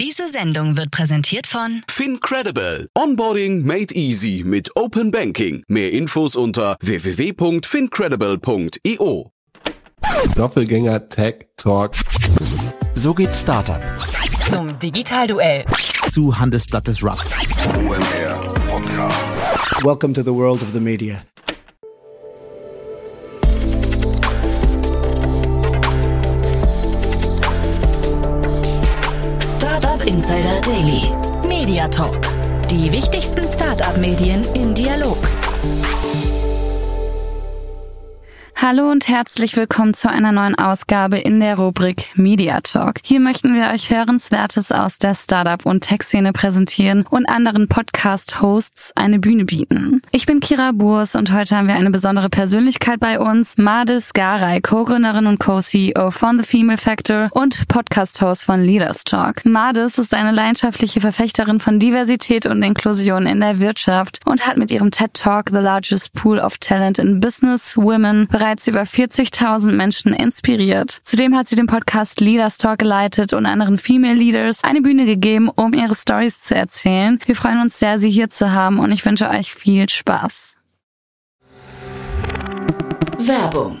Diese Sendung wird präsentiert von FinCredible. Onboarding made easy mit Open Banking. Mehr Infos unter www.fincredible.io. Doppelgänger Tech Talk. So geht Startup. zum Digitalduell. Zu Handelsblatt des Rust. Welcome to the world of the media. Startup Insider Daily. Media Talk. Die wichtigsten Startup-Medien im Dialog. Hallo und herzlich willkommen zu einer neuen Ausgabe in der Rubrik Media Talk. Hier möchten wir euch Hörenswertes aus der Startup- und Tech-Szene präsentieren und anderen Podcast-Hosts eine Bühne bieten. Ich bin Kira Burs und heute haben wir eine besondere Persönlichkeit bei uns, Madis Garay, Co-Gründerin und Co-CEO von The Female Factor und Podcast-Host von Leaders Talk. Madis ist eine leidenschaftliche Verfechterin von Diversität und Inklusion in der Wirtschaft und hat mit ihrem TED Talk The Largest Pool of Talent in Business Women bereits über 40.000 Menschen inspiriert. Zudem hat sie den Podcast Leaders Talk geleitet und anderen Female Leaders eine Bühne gegeben, um ihre Stories zu erzählen. Wir freuen uns sehr, sie hier zu haben und ich wünsche euch viel Spaß. Werbung.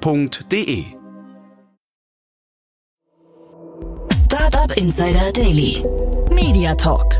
www.startup.de. Startup Insider Daily. Media Talk.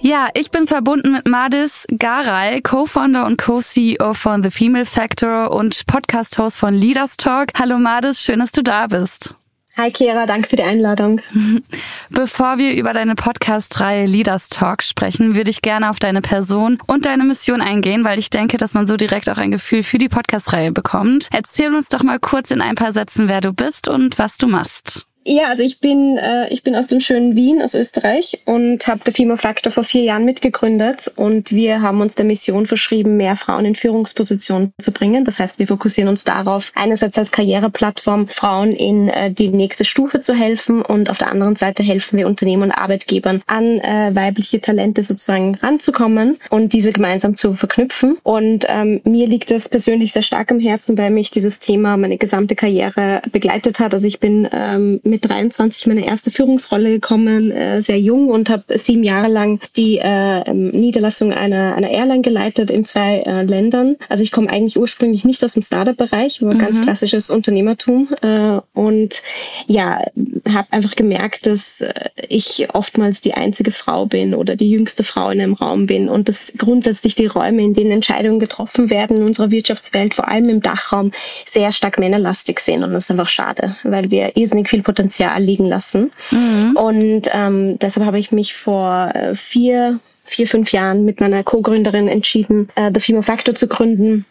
Ja, ich bin verbunden mit Madis Garay, Co-Founder und Co-CEO von The Female Factor und Podcast-Host von Leaders Talk. Hallo Madis, schön, dass du da bist. Hi Kira, danke für die Einladung. Bevor wir über deine Podcast-Reihe Leaders Talk sprechen, würde ich gerne auf deine Person und deine Mission eingehen, weil ich denke, dass man so direkt auch ein Gefühl für die Podcast-Reihe bekommt. Erzähl uns doch mal kurz in ein paar Sätzen, wer du bist und was du machst. Ja, also ich bin äh, ich bin aus dem schönen Wien, aus Österreich und habe der Female Factor vor vier Jahren mitgegründet und wir haben uns der Mission verschrieben, mehr Frauen in Führungspositionen zu bringen. Das heißt, wir fokussieren uns darauf, einerseits als Karriereplattform Frauen in äh, die nächste Stufe zu helfen und auf der anderen Seite helfen wir Unternehmen und Arbeitgebern an äh, weibliche Talente sozusagen ranzukommen und diese gemeinsam zu verknüpfen. Und ähm, mir liegt das persönlich sehr stark am Herzen, weil mich dieses Thema meine gesamte Karriere begleitet hat. Also ich bin ähm, mit 23 meine erste Führungsrolle gekommen, äh, sehr jung und habe sieben Jahre lang die äh, Niederlassung einer, einer Airline geleitet in zwei äh, Ländern. Also ich komme eigentlich ursprünglich nicht aus dem Startup-Bereich, war mhm. ganz klassisches Unternehmertum äh, und ja, habe einfach gemerkt, dass äh, ich oftmals die einzige Frau bin oder die jüngste Frau in einem Raum bin und dass grundsätzlich die Räume, in denen Entscheidungen getroffen werden in unserer Wirtschaftswelt, vor allem im Dachraum, sehr stark männerlastig sind und das ist einfach schade, weil wir irrsinnig viel Potenzial Potenzial liegen lassen. Mhm. Und ähm, deshalb habe ich mich vor äh, vier, vier, fünf Jahren mit meiner Co-Gründerin entschieden, äh, The Female Factor zu gründen.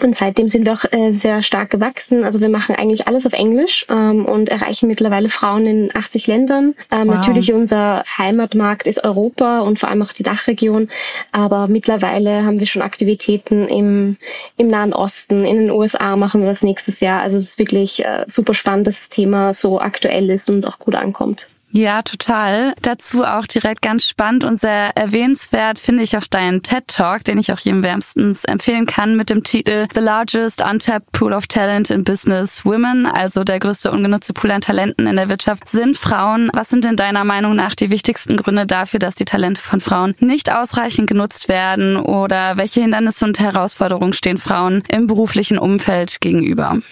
Und seitdem sind wir auch äh, sehr stark gewachsen. Also wir machen eigentlich alles auf Englisch ähm, und erreichen mittlerweile Frauen in 80 Ländern. Ähm, wow. Natürlich unser Heimatmarkt ist Europa und vor allem auch die Dachregion. Aber mittlerweile haben wir schon Aktivitäten im, im Nahen Osten, in den USA machen wir das nächstes Jahr. Also es ist wirklich äh, super spannend, dass das Thema so aktuell ist und auch gut ankommt. Ja, total. Dazu auch direkt ganz spannend und sehr erwähnenswert finde ich auch deinen TED Talk, den ich auch jedem wärmstens empfehlen kann mit dem Titel The Largest Untapped Pool of Talent in Business Women, also der größte ungenutzte Pool an Talenten in der Wirtschaft sind Frauen. Was sind denn deiner Meinung nach die wichtigsten Gründe dafür, dass die Talente von Frauen nicht ausreichend genutzt werden oder welche Hindernisse und Herausforderungen stehen Frauen im beruflichen Umfeld gegenüber?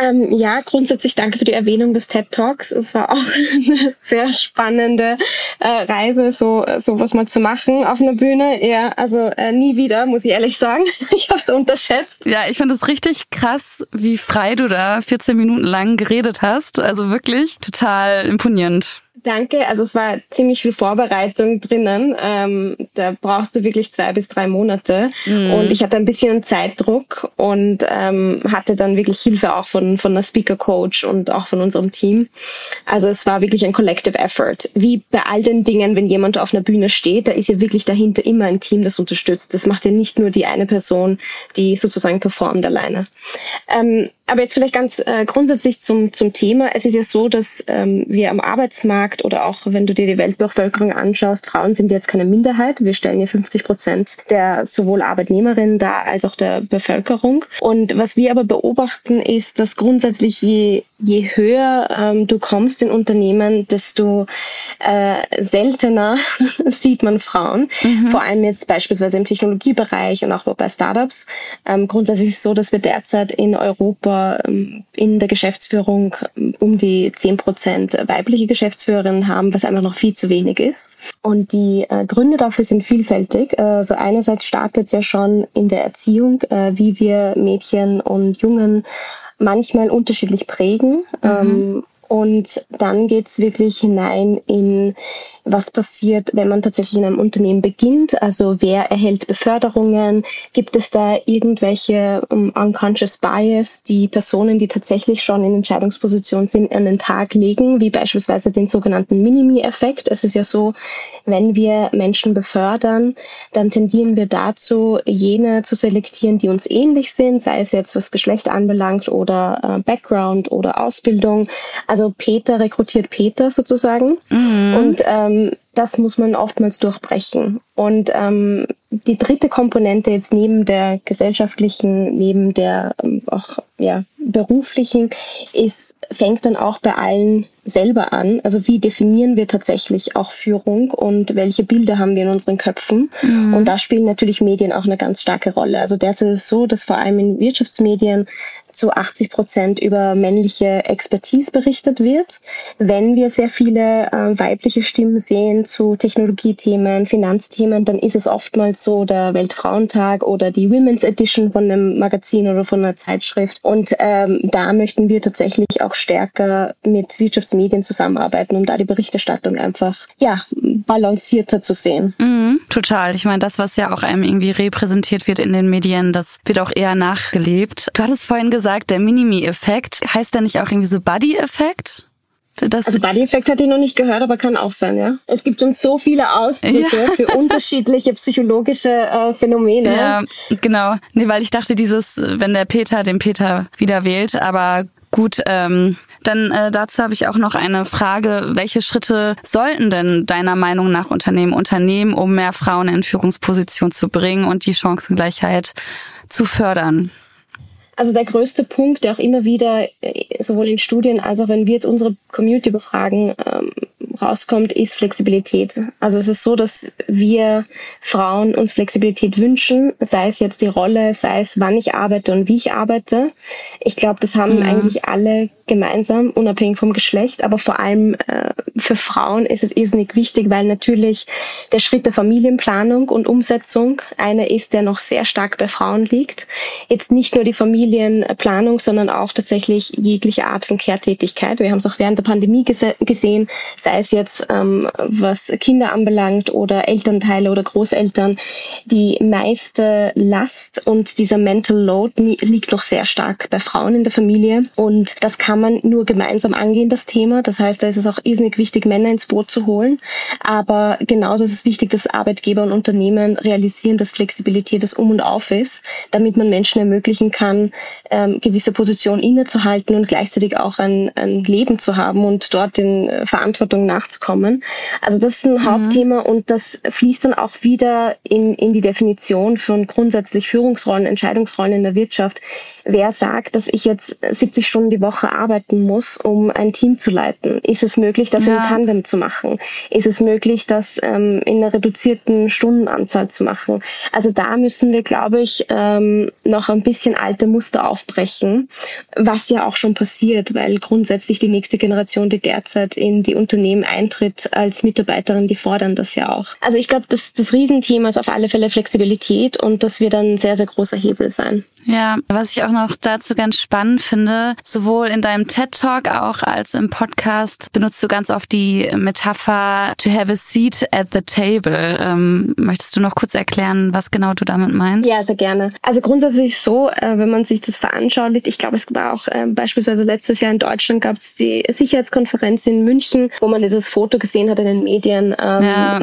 Ähm, ja, grundsätzlich danke für die Erwähnung des TED Talks. Es war auch eine sehr spannende äh, Reise, so sowas mal zu machen auf einer Bühne. Ja, also äh, nie wieder, muss ich ehrlich sagen. Ich habe es unterschätzt. Ja, ich fand es richtig krass, wie frei du da 14 Minuten lang geredet hast. Also wirklich total imponierend. Danke. Also es war ziemlich viel Vorbereitung drinnen. Ähm, da brauchst du wirklich zwei bis drei Monate. Mhm. Und ich hatte ein bisschen Zeitdruck und ähm, hatte dann wirklich Hilfe auch von, von einer Speaker Coach und auch von unserem Team. Also es war wirklich ein Collective Effort. Wie bei all den Dingen, wenn jemand auf einer Bühne steht, da ist ja wirklich dahinter immer ein Team, das unterstützt. Das macht ja nicht nur die eine Person, die sozusagen performt alleine. Ähm, aber jetzt vielleicht ganz äh, grundsätzlich zum, zum Thema. Es ist ja so, dass ähm, wir am Arbeitsmarkt oder auch wenn du dir die Weltbevölkerung anschaust, Frauen sind jetzt keine Minderheit. Wir stellen ja 50 Prozent der sowohl Arbeitnehmerinnen da als auch der Bevölkerung. Und was wir aber beobachten, ist, dass grundsätzlich je, je höher ähm, du kommst in Unternehmen, desto äh, seltener sieht man Frauen. Mhm. Vor allem jetzt beispielsweise im Technologiebereich und auch bei Startups. Ähm, grundsätzlich ist es so, dass wir derzeit in Europa ähm, in der Geschäftsführung ähm, um die 10 Prozent weibliche Geschäftsführerinnen haben, was einfach noch viel zu wenig ist. Und die äh, Gründe dafür sind vielfältig. Also einerseits startet es ja schon in der Erziehung, äh, wie wir Mädchen und Jungen manchmal unterschiedlich prägen. Mhm. Und dann geht's wirklich hinein in, was passiert, wenn man tatsächlich in einem Unternehmen beginnt. Also wer erhält Beförderungen? Gibt es da irgendwelche um, unconscious bias, die Personen, die tatsächlich schon in Entscheidungspositionen sind, an den Tag legen, wie beispielsweise den sogenannten Minimi-Effekt? Es ist ja so, wenn wir Menschen befördern, dann tendieren wir dazu, jene zu selektieren, die uns ähnlich sind, sei es jetzt was Geschlecht anbelangt oder äh, Background oder Ausbildung. Also Peter rekrutiert Peter sozusagen. Mhm. Und ähm, das muss man oftmals durchbrechen. Und ähm, die dritte Komponente jetzt neben der gesellschaftlichen, neben der ähm, auch ja, beruflichen, ist, fängt dann auch bei allen selber an. Also wie definieren wir tatsächlich auch Führung und welche Bilder haben wir in unseren Köpfen? Mhm. Und da spielen natürlich Medien auch eine ganz starke Rolle. Also derzeit ist es so, dass vor allem in Wirtschaftsmedien zu 80 Prozent über männliche Expertise berichtet wird. Wenn wir sehr viele äh, weibliche Stimmen sehen zu Technologiethemen, Finanzthemen, dann ist es oftmals so der Weltfrauentag oder die Women's Edition von einem Magazin oder von einer Zeitschrift. Und ähm, da möchten wir tatsächlich auch stärker mit Wirtschaftsmedien zusammenarbeiten, um da die Berichterstattung einfach ja balancierter zu sehen. Mhm, total. Ich meine, das, was ja auch einem irgendwie repräsentiert wird in den Medien, das wird auch eher nachgelebt. Du hattest vorhin gesagt, gesagt, der Minimi-Effekt. Heißt der nicht auch irgendwie so Buddy-Effekt? also Buddy-Effekt hatte ich noch nicht gehört, aber kann auch sein, ja. Es gibt uns so viele Ausdrücke ja. für unterschiedliche psychologische äh, Phänomene. Ja, genau. Nee, weil ich dachte, dieses, wenn der Peter den Peter wieder wählt, aber gut, ähm, dann äh, dazu habe ich auch noch eine Frage. Welche Schritte sollten denn deiner Meinung nach Unternehmen unternehmen, um mehr Frauen in Führungspositionen zu bringen und die Chancengleichheit zu fördern? Also der größte Punkt, der auch immer wieder äh, sowohl in Studien als auch wenn wir jetzt unsere Community befragen, ähm, rauskommt, ist Flexibilität. Also es ist so, dass wir Frauen uns Flexibilität wünschen, sei es jetzt die Rolle, sei es wann ich arbeite und wie ich arbeite. Ich glaube, das haben mhm. eigentlich alle gemeinsam, unabhängig vom Geschlecht, aber vor allem äh, für Frauen ist es irrsinnig wichtig, weil natürlich der Schritt der Familienplanung und Umsetzung einer ist, der noch sehr stark bei Frauen liegt. Jetzt nicht nur die Familienplanung, sondern auch tatsächlich jegliche Art von Kehrtätigkeit. Wir haben es auch während der Pandemie gese gesehen, sei es jetzt ähm, was Kinder anbelangt oder Elternteile oder Großeltern. Die meiste Last und dieser Mental Load liegt noch sehr stark bei Frauen in der Familie und das kann man nur gemeinsam angehen, das Thema. Das heißt, da ist es auch irrsinnig wichtig, Männer ins Boot zu holen. Aber genauso ist es wichtig, dass Arbeitgeber und Unternehmen realisieren, dass Flexibilität das Um und Auf ist, damit man Menschen ermöglichen kann, ähm, gewisse Positionen innezuhalten und gleichzeitig auch ein, ein Leben zu haben und dort in äh, Nachzukommen. Also das ist ein mhm. Hauptthema und das fließt dann auch wieder in, in die Definition von grundsätzlich Führungsrollen, Entscheidungsrollen in der Wirtschaft. Wer sagt, dass ich jetzt 70 Stunden die Woche arbeite, arbeiten muss, um ein Team zu leiten? Ist es möglich, das ja. in Tandem zu machen? Ist es möglich, das ähm, in einer reduzierten Stundenanzahl zu machen? Also da müssen wir, glaube ich, ähm, noch ein bisschen alte Muster aufbrechen, was ja auch schon passiert, weil grundsätzlich die nächste Generation, die derzeit in die Unternehmen eintritt als Mitarbeiterin, die fordern das ja auch. Also ich glaube, das, das Riesenthema ist auf alle Fälle Flexibilität und das wird ein sehr, sehr großer Hebel sein. Ja, was ich auch noch dazu ganz spannend finde, sowohl in deinem deinem TED Talk auch als im Podcast benutzt du ganz oft die Metapher to have a seat at the table. Ähm, möchtest du noch kurz erklären, was genau du damit meinst? Ja, sehr gerne. Also grundsätzlich so, äh, wenn man sich das veranschaulicht, ich glaube, es war auch äh, beispielsweise letztes Jahr in Deutschland gab es die Sicherheitskonferenz in München, wo man dieses Foto gesehen hat in den Medien. Ähm, ja.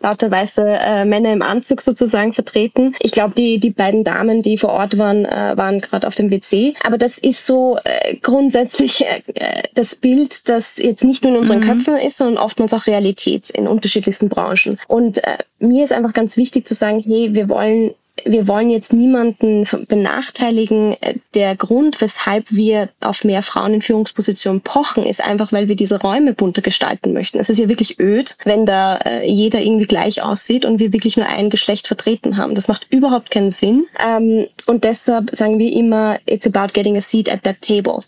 lauter weiße äh, Männer im Anzug sozusagen vertreten. Ich glaube, die, die beiden Damen, die vor Ort waren, äh, waren gerade auf dem WC. Aber das ist so äh, grundsätzlich äh, äh, das Bild, das jetzt nicht nur in unseren mhm. Köpfen ist, sondern oftmals auch Realität in unterschiedlichsten Branchen. Und äh, mir ist einfach ganz wichtig zu sagen, hey, wir wollen wir wollen jetzt niemanden benachteiligen. Der Grund, weshalb wir auf mehr Frauen in Führungspositionen pochen, ist einfach, weil wir diese Räume bunter gestalten möchten. Es ist ja wirklich öd, wenn da äh, jeder irgendwie gleich aussieht und wir wirklich nur ein Geschlecht vertreten haben. Das macht überhaupt keinen Sinn. Ähm, und deshalb sagen wir immer, it's about getting a seat at that table.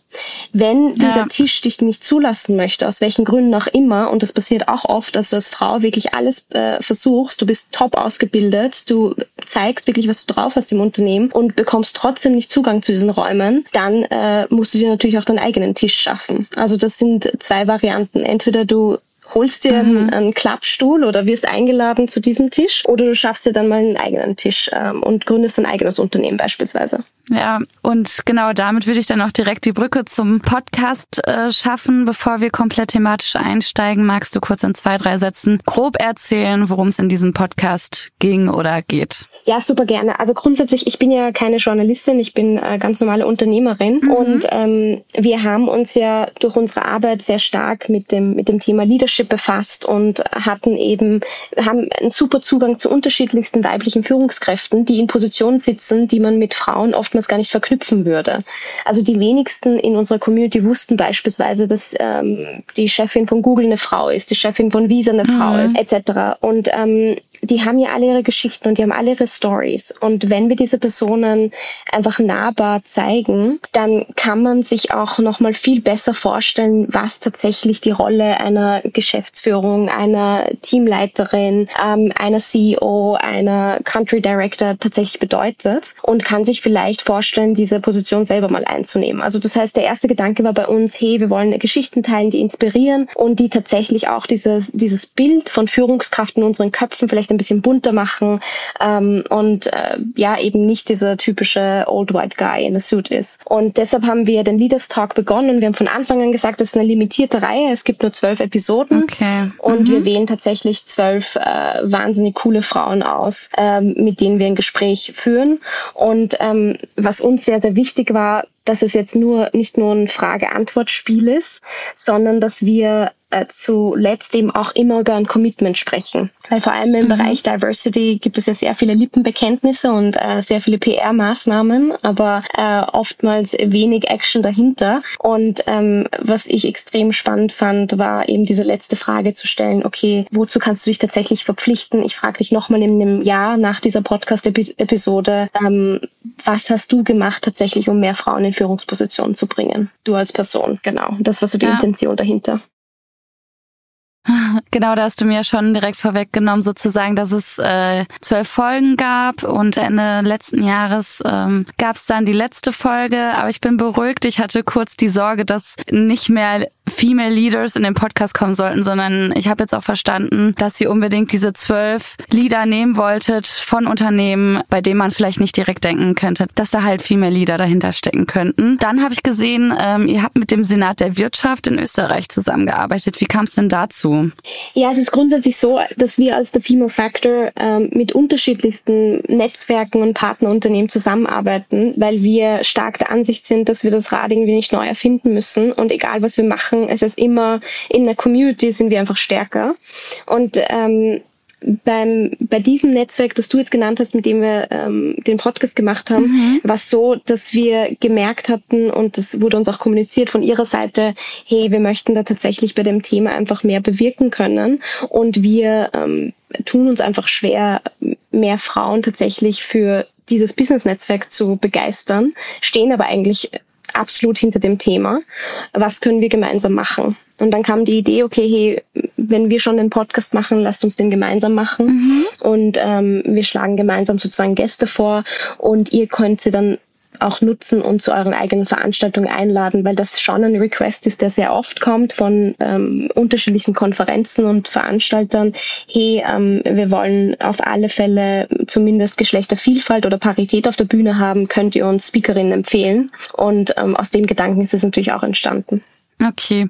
Wenn dieser ja. Tisch dich nicht zulassen möchte, aus welchen Gründen auch immer, und das passiert auch oft, dass du als Frau wirklich alles äh, versuchst, du bist top ausgebildet, du zeigst wirklich, was du drauf hast im Unternehmen und bekommst trotzdem nicht Zugang zu diesen Räumen, dann äh, musst du dir natürlich auch deinen eigenen Tisch schaffen. Also das sind zwei Varianten. Entweder du holst dir mhm. einen, einen, Klappstuhl oder wirst eingeladen zu diesem Tisch oder du schaffst dir dann mal einen eigenen Tisch ähm, und gründest ein eigenes Unternehmen beispielsweise. Ja, und genau damit würde ich dann auch direkt die Brücke zum Podcast äh, schaffen. Bevor wir komplett thematisch einsteigen, magst du kurz in zwei, drei Sätzen grob erzählen, worum es in diesem Podcast ging oder geht? Ja, super gerne. Also grundsätzlich, ich bin ja keine Journalistin, ich bin äh, ganz normale Unternehmerin mhm. und ähm, wir haben uns ja durch unsere Arbeit sehr stark mit dem, mit dem Thema Leadership befasst und hatten eben, haben einen super Zugang zu unterschiedlichsten weiblichen Führungskräften, die in Positionen sitzen, die man mit Frauen oftmals gar nicht verknüpfen würde. Also die wenigsten in unserer Community wussten beispielsweise, dass ähm, die Chefin von Google eine Frau ist, die Chefin von Visa eine mhm. Frau ist, etc. Und ähm, die haben ja alle ihre Geschichten und die haben alle ihre Stories. Und wenn wir diese Personen einfach nahbar zeigen, dann kann man sich auch nochmal viel besser vorstellen, was tatsächlich die Rolle einer Geschäftsführung, einer Teamleiterin, ähm, einer CEO, einer Country Director tatsächlich bedeutet und kann sich vielleicht vorstellen, diese Position selber mal einzunehmen. Also das heißt, der erste Gedanke war bei uns, hey, wir wollen Geschichten teilen, die inspirieren und die tatsächlich auch diese, dieses Bild von Führungskraft in unseren Köpfen vielleicht vielleicht ein bisschen bunter machen ähm, und äh, ja eben nicht dieser typische Old White Guy in a Suit ist. Und deshalb haben wir den Leaders Talk begonnen. Wir haben von Anfang an gesagt, das ist eine limitierte Reihe. Es gibt nur zwölf Episoden okay. und mhm. wir wählen tatsächlich zwölf äh, wahnsinnig coole Frauen aus, ähm, mit denen wir ein Gespräch führen. Und ähm, was uns sehr, sehr wichtig war, dass es jetzt nur nicht nur ein Frage-Antwort-Spiel ist, sondern dass wir äh, zuletzt eben auch immer über ein Commitment sprechen. Weil vor allem im mhm. Bereich Diversity gibt es ja sehr viele Lippenbekenntnisse und äh, sehr viele PR-Maßnahmen, aber äh, oftmals wenig Action dahinter. Und ähm, was ich extrem spannend fand, war eben diese letzte Frage zu stellen, okay, wozu kannst du dich tatsächlich verpflichten? Ich frage dich nochmal in einem Jahr nach dieser Podcast-Episode, ähm, was hast du gemacht tatsächlich, um mehr Frauen in Führungspositionen zu bringen? Du als Person, genau. Das war so die ja. Intention dahinter. Genau, da hast du mir schon direkt vorweggenommen, sozusagen, dass es äh, zwölf Folgen gab und Ende letzten Jahres ähm, gab es dann die letzte Folge. Aber ich bin beruhigt. Ich hatte kurz die Sorge, dass nicht mehr Female Leaders in den Podcast kommen sollten, sondern ich habe jetzt auch verstanden, dass ihr unbedingt diese zwölf Leader nehmen wolltet von Unternehmen, bei denen man vielleicht nicht direkt denken könnte, dass da halt Female Leader dahinter stecken könnten. Dann habe ich gesehen, ähm, ihr habt mit dem Senat der Wirtschaft in Österreich zusammengearbeitet. Wie kam es denn dazu? Ja, es ist grundsätzlich so, dass wir als der Female Factor ähm, mit unterschiedlichsten Netzwerken und Partnerunternehmen zusammenarbeiten, weil wir stark der Ansicht sind, dass wir das Rad irgendwie nicht neu erfinden müssen und egal was wir machen, es ist immer in der Community sind wir einfach stärker. Und ähm, beim, bei diesem Netzwerk, das du jetzt genannt hast, mit dem wir ähm, den Podcast gemacht haben, mhm. war es so, dass wir gemerkt hatten und das wurde uns auch kommuniziert von ihrer Seite, hey, wir möchten da tatsächlich bei dem Thema einfach mehr bewirken können und wir ähm, tun uns einfach schwer, mehr Frauen tatsächlich für dieses Business-Netzwerk zu begeistern, stehen aber eigentlich absolut hinter dem Thema. Was können wir gemeinsam machen? Und dann kam die Idee, okay, hey, wenn wir schon den Podcast machen, lasst uns den gemeinsam machen. Mhm. Und ähm, wir schlagen gemeinsam sozusagen Gäste vor und ihr könnt sie dann auch nutzen und zu euren eigenen Veranstaltungen einladen, weil das schon ein Request ist, der sehr oft kommt von ähm, unterschiedlichen Konferenzen und Veranstaltern. Hey, ähm, wir wollen auf alle Fälle zumindest Geschlechtervielfalt oder Parität auf der Bühne haben. Könnt ihr uns Speakerinnen empfehlen? Und ähm, aus dem Gedanken ist es natürlich auch entstanden. Okay.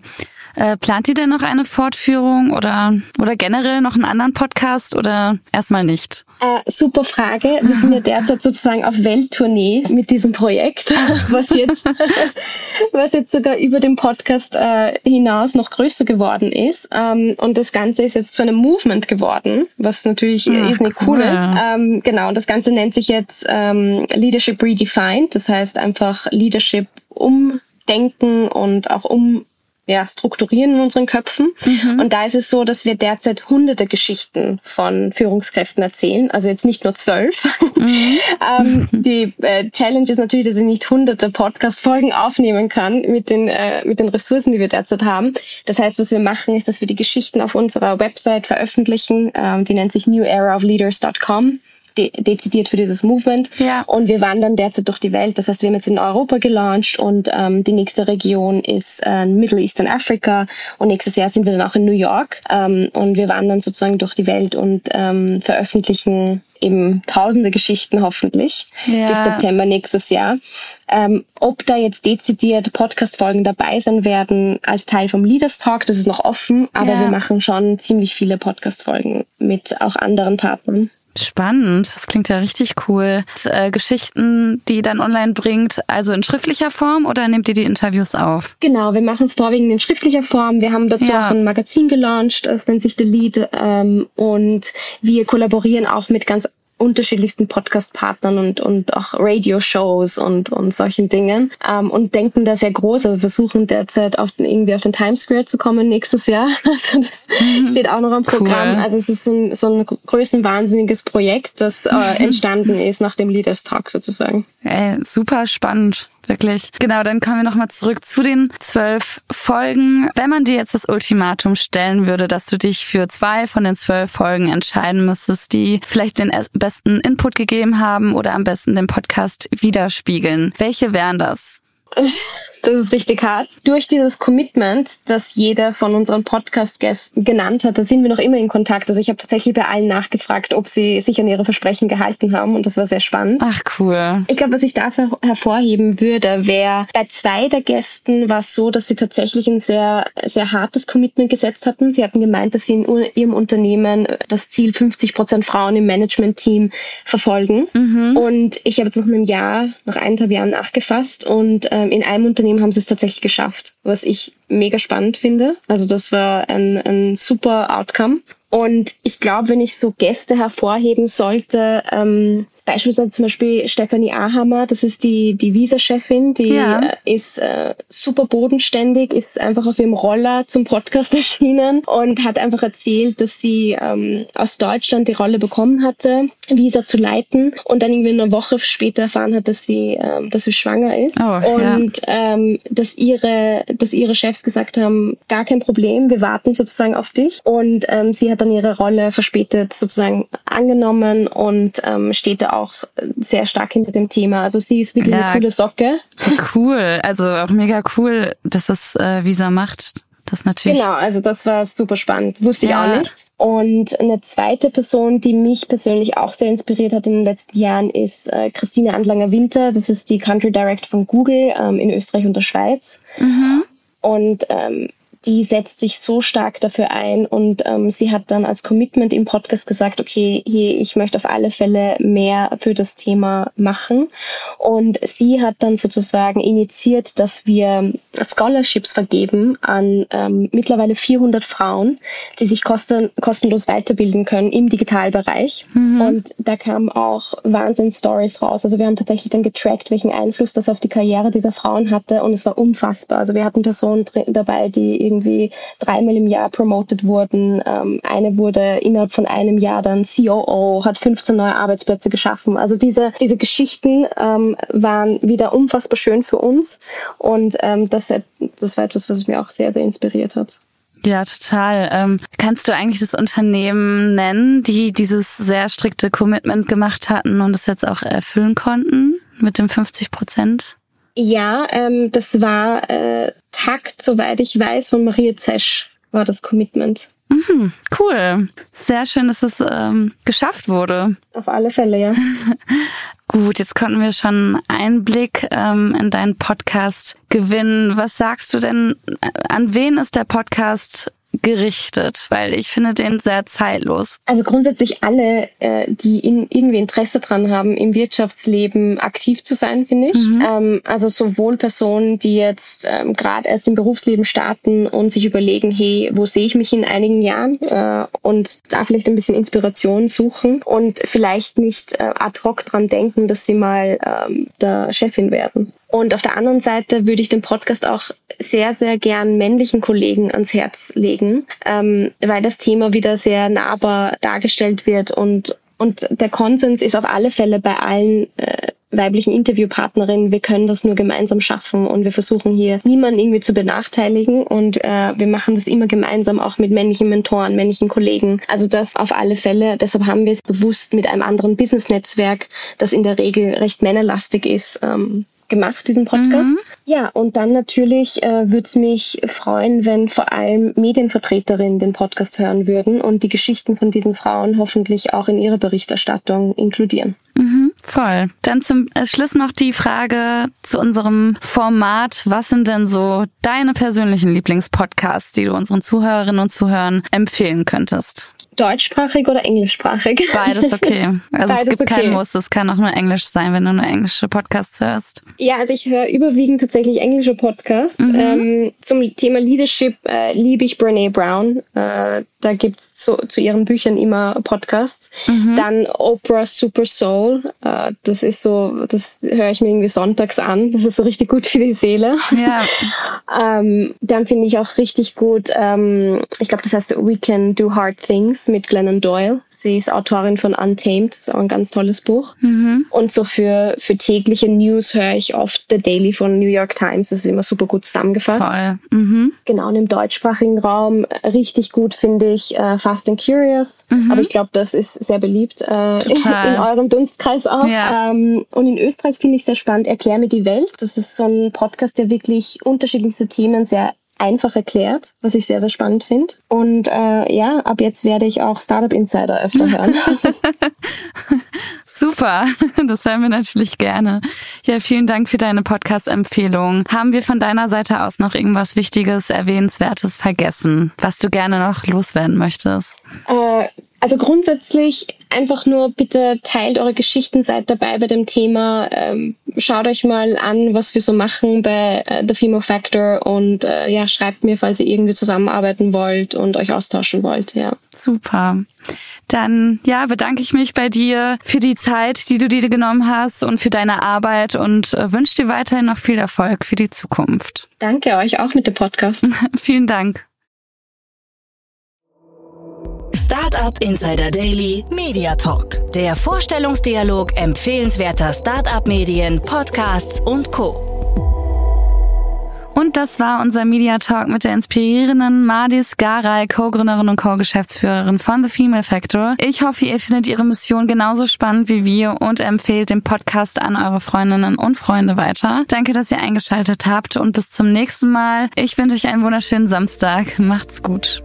Äh, plant ihr denn noch eine Fortführung oder, oder generell noch einen anderen Podcast oder erstmal nicht? Äh, super Frage. Wir sind ja derzeit sozusagen auf Welttournee mit diesem Projekt, was jetzt, was jetzt sogar über den Podcast äh, hinaus noch größer geworden ist. Ähm, und das Ganze ist jetzt zu einem Movement geworden, was natürlich Ach, irrsinnig cool, cool ist. Ähm, genau, und das Ganze nennt sich jetzt ähm, Leadership Redefined. Das heißt einfach Leadership umdenken und auch um ja, strukturieren in unseren Köpfen. Mhm. Und da ist es so, dass wir derzeit hunderte Geschichten von Führungskräften erzählen, also jetzt nicht nur zwölf. Mhm. ähm, die äh, Challenge ist natürlich, dass ich nicht hunderte Podcast-Folgen aufnehmen kann mit den, äh, mit den Ressourcen, die wir derzeit haben. Das heißt, was wir machen, ist, dass wir die Geschichten auf unserer Website veröffentlichen. Ähm, die nennt sich neweraofleaders.com de dezidiert für dieses Movement. Ja. Und wir wandern derzeit durch die Welt. Das heißt, wir haben jetzt in Europa gelauncht und ähm, die nächste Region ist äh, Middle Eastern Africa und nächstes Jahr sind wir dann auch in New York ähm, und wir wandern sozusagen durch die Welt und ähm, veröffentlichen eben tausende Geschichten hoffentlich ja. bis September nächstes Jahr. Ähm, ob da jetzt dezidiert Podcast-Folgen dabei sein werden als Teil vom Leaders Talk, das ist noch offen, aber ja. wir machen schon ziemlich viele Podcast-Folgen mit auch anderen Partnern. Spannend, das klingt ja richtig cool. Und, äh, Geschichten, die dann online bringt, also in schriftlicher Form oder nehmt ihr die Interviews auf? Genau, wir machen es vorwiegend in schriftlicher Form. Wir haben dazu ja. auch ein Magazin gelauncht, das nennt sich The Lead ähm, und wir kollaborieren auch mit ganz unterschiedlichsten Podcast-Partnern und, und auch Radio-Shows und, und solchen Dingen ähm, und denken da sehr groß. Also versuchen derzeit auf den, irgendwie auf den Times Square zu kommen nächstes Jahr. mhm. Steht auch noch am Programm. Cool. Also es ist so ein, so ein größenwahnsinniges Projekt, das äh, entstanden ist nach dem Leaders Talk sozusagen. Ey, super spannend wirklich. Genau, dann kommen wir nochmal zurück zu den zwölf Folgen. Wenn man dir jetzt das Ultimatum stellen würde, dass du dich für zwei von den zwölf Folgen entscheiden müsstest, die vielleicht den besten Input gegeben haben oder am besten den Podcast widerspiegeln, welche wären das? das ist richtig hart. Durch dieses Commitment, das jeder von unseren Podcast-Gästen genannt hat, da sind wir noch immer in Kontakt. Also ich habe tatsächlich bei allen nachgefragt, ob sie sich an ihre Versprechen gehalten haben und das war sehr spannend. Ach cool. Ich glaube, was ich dafür hervorheben würde, wäre, bei zwei der Gästen war es so, dass sie tatsächlich ein sehr, sehr hartes Commitment gesetzt hatten. Sie hatten gemeint, dass sie in ihrem Unternehmen das Ziel 50 Prozent Frauen im Management-Team verfolgen. Mhm. Und ich habe jetzt nach einem Jahr, nach eineinhalb Jahren nachgefasst und ähm, in einem Unternehmen Unternehmen haben sie es tatsächlich geschafft, was ich mega spannend finde. Also das war ein, ein super Outcome. Und ich glaube, wenn ich so Gäste hervorheben sollte, ähm, Beispielsweise zum Beispiel Stefanie Ahammer, das ist die, die Visa-Chefin, die ja. äh, ist äh, super bodenständig, ist einfach auf ihrem Roller zum Podcast erschienen und hat einfach erzählt, dass sie ähm, aus Deutschland die Rolle bekommen hatte, Visa zu leiten und dann irgendwie eine Woche später erfahren hat, dass sie, ähm, dass sie schwanger ist oh, und ja. ähm, dass ihre, dass ihre Chefs gesagt haben, gar kein Problem, wir warten sozusagen auf dich und ähm, sie hat dann ihre Rolle verspätet sozusagen angenommen und ähm, steht da auch sehr stark hinter dem Thema. Also sie ist wirklich ja, eine coole Socke. Cool, also auch mega cool, dass das äh, Visa macht. Das natürlich. Genau, also das war super spannend. Wusste ja. ich auch nicht. Und eine zweite Person, die mich persönlich auch sehr inspiriert hat in den letzten Jahren, ist äh, Christine Andlanger-Winter. Das ist die Country Director von Google ähm, in Österreich und der Schweiz. Mhm. Und ähm, die setzt sich so stark dafür ein und ähm, sie hat dann als Commitment im Podcast gesagt, okay, hier, ich möchte auf alle Fälle mehr für das Thema machen. Und sie hat dann sozusagen initiiert, dass wir Scholarships vergeben an ähm, mittlerweile 400 Frauen, die sich kosten, kostenlos weiterbilden können im Digitalbereich. Mhm. Und da kamen auch Wahnsinn-Stories raus. Also wir haben tatsächlich dann getrackt, welchen Einfluss das auf die Karriere dieser Frauen hatte und es war unfassbar. Also wir hatten Personen dabei, die irgendwie dreimal im Jahr promoted wurden. Ähm, eine wurde innerhalb von einem Jahr dann COO, hat 15 neue Arbeitsplätze geschaffen. Also diese, diese Geschichten ähm, waren wieder unfassbar schön für uns und ähm, das, das war etwas, was mich auch sehr, sehr inspiriert hat. Ja, total. Ähm, kannst du eigentlich das Unternehmen nennen, die dieses sehr strikte Commitment gemacht hatten und es jetzt auch erfüllen konnten? mit dem 50 Prozent? Ja, ähm, das war äh, Takt, soweit ich weiß, von Maria Zesch war das Commitment. Mhm, cool. Sehr schön, dass es ähm, geschafft wurde. Auf alle Fälle, ja. Gut, jetzt konnten wir schon Einblick ähm, in deinen Podcast gewinnen. Was sagst du denn, an wen ist der Podcast gerichtet, weil ich finde den sehr zeitlos. Also grundsätzlich alle, äh, die in, irgendwie Interesse dran haben, im Wirtschaftsleben aktiv zu sein, finde ich. Mhm. Ähm, also sowohl Personen, die jetzt ähm, gerade erst im Berufsleben starten und sich überlegen, hey, wo sehe ich mich in einigen Jahren äh, und da vielleicht ein bisschen Inspiration suchen und vielleicht nicht äh, ad hoc dran denken, dass sie mal ähm, der Chefin werden. Und auf der anderen Seite würde ich den Podcast auch sehr, sehr gern männlichen Kollegen ans Herz legen, ähm, weil das Thema wieder sehr nahbar dargestellt wird und und der Konsens ist auf alle Fälle bei allen äh, weiblichen Interviewpartnerinnen, wir können das nur gemeinsam schaffen und wir versuchen hier niemanden irgendwie zu benachteiligen und äh, wir machen das immer gemeinsam auch mit männlichen Mentoren, männlichen Kollegen. Also das auf alle Fälle. Deshalb haben wir es bewusst mit einem anderen Business-Netzwerk, das in der Regel recht männerlastig ist, ähm, gemacht, diesen Podcast. Mhm. Ja, und dann natürlich äh, würde es mich freuen, wenn vor allem Medienvertreterinnen den Podcast hören würden und die Geschichten von diesen Frauen hoffentlich auch in ihrer Berichterstattung inkludieren. Mhm, voll. Dann zum Schluss noch die Frage zu unserem Format. Was sind denn so deine persönlichen Lieblingspodcasts, die du unseren Zuhörerinnen und Zuhörern empfehlen könntest? Deutschsprachig oder englischsprachig? Beides okay. Also Beides es gibt okay. kein Muss, es kann auch nur Englisch sein, wenn du nur englische Podcasts hörst. Ja, also ich höre überwiegend tatsächlich englische Podcasts. Mhm. Ähm, zum Thema Leadership äh, liebe ich Brene Brown. Äh, da gibt's zu, zu ihren Büchern immer Podcasts. Mhm. Dann Oprah Super Soul. Äh, das ist so, das höre ich mir irgendwie sonntags an. Das ist so richtig gut für die Seele. Ja. ähm, dann finde ich auch richtig gut, ähm, ich glaube, das heißt We Can Do Hard Things mit Glennon Doyle. Sie ist Autorin von Untamed, das ist auch ein ganz tolles Buch. Mhm. Und so für, für tägliche News höre ich oft The Daily von New York Times. Das ist immer super gut zusammengefasst. Voll. Mhm. Genau, und im deutschsprachigen Raum richtig gut finde ich äh, Fast and Curious. Mhm. Aber ich glaube, das ist sehr beliebt äh, in, in, eurem Dunstkreis auch. Ja. Ähm, und in Österreich finde ich sehr spannend, Erklär mir die Welt. Das ist so ein Podcast, der wirklich unterschiedlichste Themen sehr einfach erklärt, was ich sehr, sehr spannend finde. Und äh, ja, ab jetzt werde ich auch Startup Insider öfter hören. Super, das hören wir natürlich gerne. Ja, vielen Dank für deine Podcast-Empfehlung. Haben wir von deiner Seite aus noch irgendwas Wichtiges, Erwähnenswertes vergessen, was du gerne noch loswerden möchtest? Äh, also grundsätzlich einfach nur bitte teilt eure Geschichten, seid dabei bei dem Thema. Ähm, schaut euch mal an, was wir so machen bei äh, The Female Factor und äh, ja, schreibt mir, falls ihr irgendwie zusammenarbeiten wollt und euch austauschen wollt. Ja. Super. Dann ja, bedanke ich mich bei dir für die Zeit, die du dir genommen hast und für deine Arbeit und äh, wünsche dir weiterhin noch viel Erfolg für die Zukunft. Danke euch auch mit dem Podcast. Vielen Dank. Startup Insider Daily Media Talk. Der Vorstellungsdialog empfehlenswerter Startup-Medien, Podcasts und Co. Und das war unser Media Talk mit der inspirierenden Madis Garay, Co-Gründerin und Co-Geschäftsführerin von The Female Factor. Ich hoffe, ihr findet ihre Mission genauso spannend wie wir und empfehlt den Podcast an eure Freundinnen und Freunde weiter. Danke, dass ihr eingeschaltet habt und bis zum nächsten Mal. Ich wünsche euch einen wunderschönen Samstag. Macht's gut.